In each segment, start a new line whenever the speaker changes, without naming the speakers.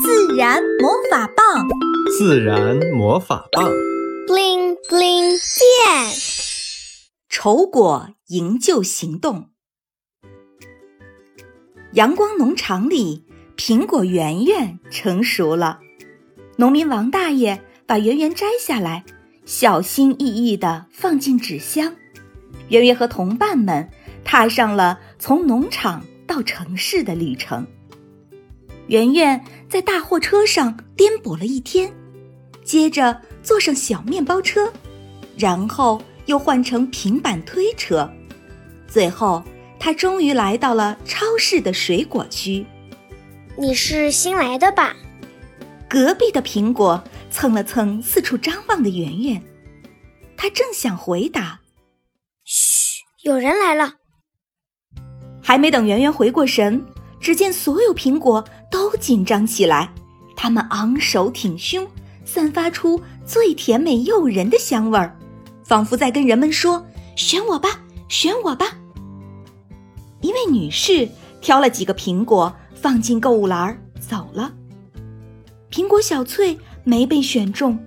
自然魔法棒，
自然魔法棒
，bling bling 变。
丑果营救行动。阳光农场里，苹果圆圆成熟了。农民王大爷把圆圆摘下来，小心翼翼地放进纸箱。圆圆和同伴们踏上了从农场到城市的旅程。圆圆在大货车上颠簸了一天，接着坐上小面包车，然后又换成平板推车，最后他终于来到了超市的水果区。
你是新来的吧？
隔壁的苹果蹭了蹭四处张望的圆圆，他正想回答：“
嘘，有人来了。”
还没等圆圆回过神。只见所有苹果都紧张起来，它们昂首挺胸，散发出最甜美诱人的香味儿，仿佛在跟人们说：“选我吧，选我吧。”一位女士挑了几个苹果放进购物篮儿走了。苹果小翠没被选中，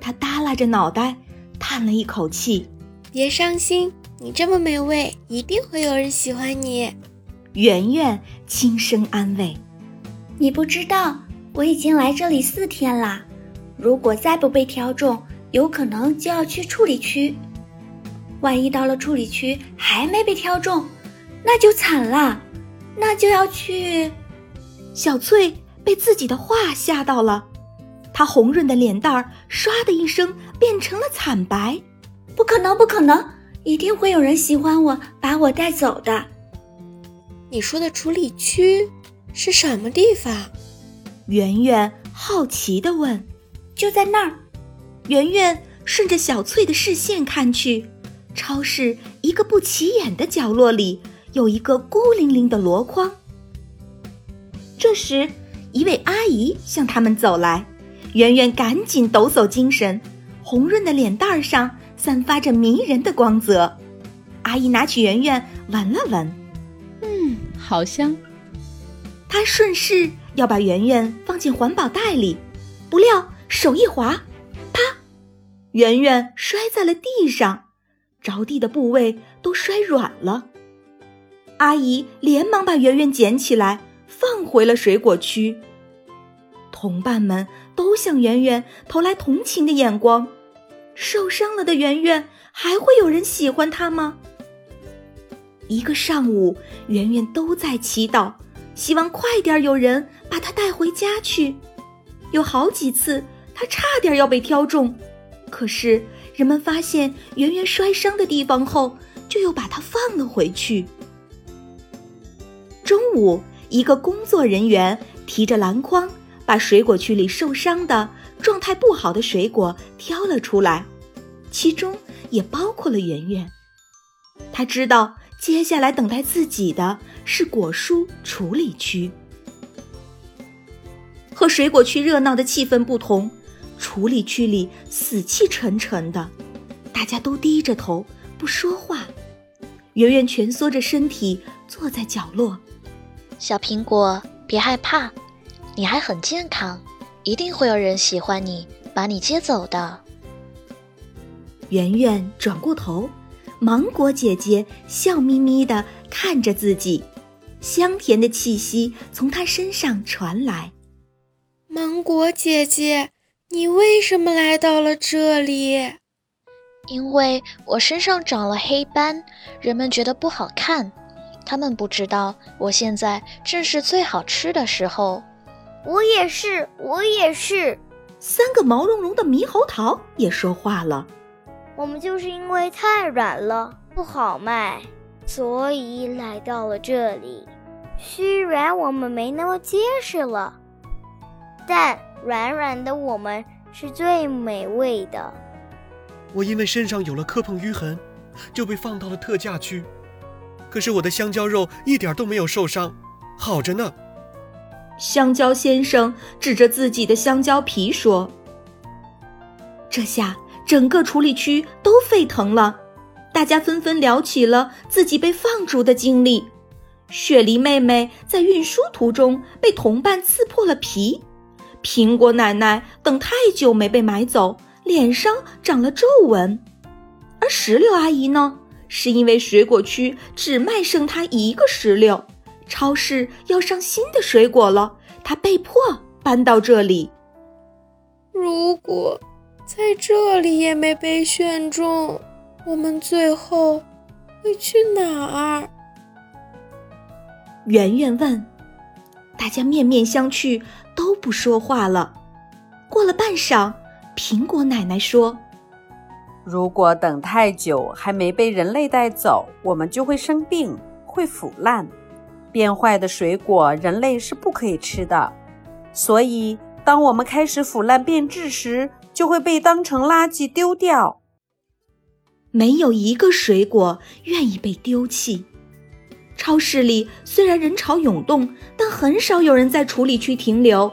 她耷拉着脑袋，叹了一口气：“
别伤心，你这么美味，一定会有人喜欢你。”
圆圆轻声安慰：“
你不知道，我已经来这里四天啦。如果再不被挑中，有可能就要去处理区。万一到了处理区还没被挑中，那就惨了，那就要去……”
小翠被自己的话吓到了，她红润的脸蛋儿唰的一声变成了惨白。
“不可能，不可能！一定会有人喜欢我，把我带走的。”
你说的处理区是什么地方？
圆圆好奇地问。
就在那儿。
圆圆顺着小翠的视线看去，超市一个不起眼的角落里有一个孤零零的箩筐。这时，一位阿姨向他们走来，圆圆赶紧抖擞精神，红润的脸蛋上散发着迷人的光泽。阿姨拿起圆圆闻了闻。
好香！
他顺势要把圆圆放进环保袋里，不料手一滑，啪！圆圆摔在了地上，着地的部位都摔软了。阿姨连忙把圆圆捡起来，放回了水果区。同伴们都向圆圆投来同情的眼光。受伤了的圆圆，还会有人喜欢她吗？一个上午，圆圆都在祈祷，希望快点有人把她带回家去。有好几次，她差点要被挑中，可是人们发现圆圆摔伤的地方后，就又把她放了回去。中午，一个工作人员提着篮筐，把水果区里受伤的、状态不好的水果挑了出来，其中也包括了圆圆。他知道。接下来等待自己的是果蔬处理区。和水果区热闹的气氛不同，处理区里死气沉沉的，大家都低着头不说话。圆圆蜷缩着身体坐在角落。
小苹果，别害怕，你还很健康，一定会有人喜欢你，把你接走的。
圆圆转过头。芒果姐姐笑眯眯地看着自己，香甜的气息从她身上传来。
芒果姐姐，你为什么来到了这里？
因为我身上长了黑斑，人们觉得不好看。他们不知道我现在正是最好吃的时候。
我也是，我也是。
三个毛茸茸的猕猴桃也说话了。
我们就是因为太软了，不好卖，所以来到了这里。虽然我们没那么结实了，但软软的我们是最美味的。
我因为身上有了磕碰淤痕，就被放到了特价区。可是我的香蕉肉一点都没有受伤，好着呢。
香蕉先生指着自己的香蕉皮说：“这下。”整个处理区都沸腾了，大家纷纷聊起了自己被放逐的经历。雪梨妹妹在运输途中被同伴刺破了皮，苹果奶奶等太久没被买走，脸上长了皱纹；而石榴阿姨呢，是因为水果区只卖剩她一个石榴，超市要上新的水果了，她被迫搬到这里。
如果在这里也没被选中，我们最后会去哪儿？
圆圆问。大家面面相觑，都不说话了。过了半晌，苹果奶奶说：“
如果等太久还没被人类带走，我们就会生病，会腐烂。变坏的水果，人类是不可以吃的。所以，当我们开始腐烂变质时，就会被当成垃圾丢掉。
没有一个水果愿意被丢弃。”超市里虽然人潮涌动，但很少有人在处理区停留。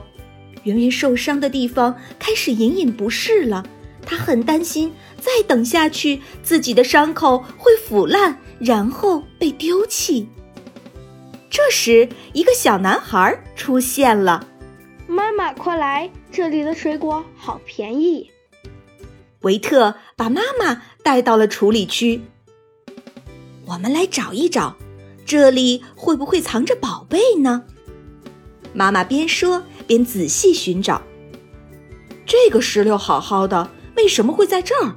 圆圆受伤的地方开始隐隐不适了，她很担心再等下去自己的伤口会腐烂，然后被丢弃。这时，一个小男孩出现了：“
妈妈，快来，这里的水果好便宜。”
维特把妈妈带到了处理区。我们来找一找。这里会不会藏着宝贝呢？妈妈边说边仔细寻找。这个石榴好好的，为什么会在这儿？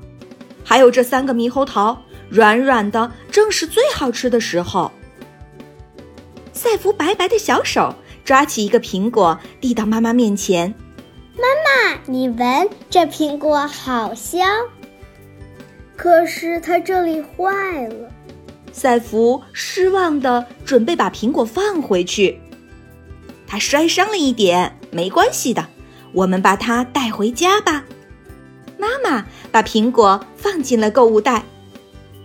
还有这三个猕猴桃，软软的，正是最好吃的时候。赛弗白白的小手抓起一个苹果，递到妈妈面前。
妈妈，你闻，这苹果好香。可是它这里坏了。
赛弗失望的准备把苹果放回去，他摔伤了一点，没关系的，我们把它带回家吧。妈妈把苹果放进了购物袋。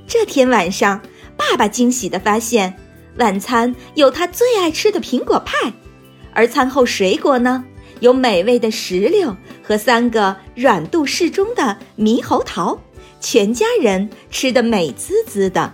这天晚上，爸爸惊喜的发现，晚餐有他最爱吃的苹果派，而餐后水果呢，有美味的石榴和三个软度适中的猕猴桃，全家人吃得美滋滋的。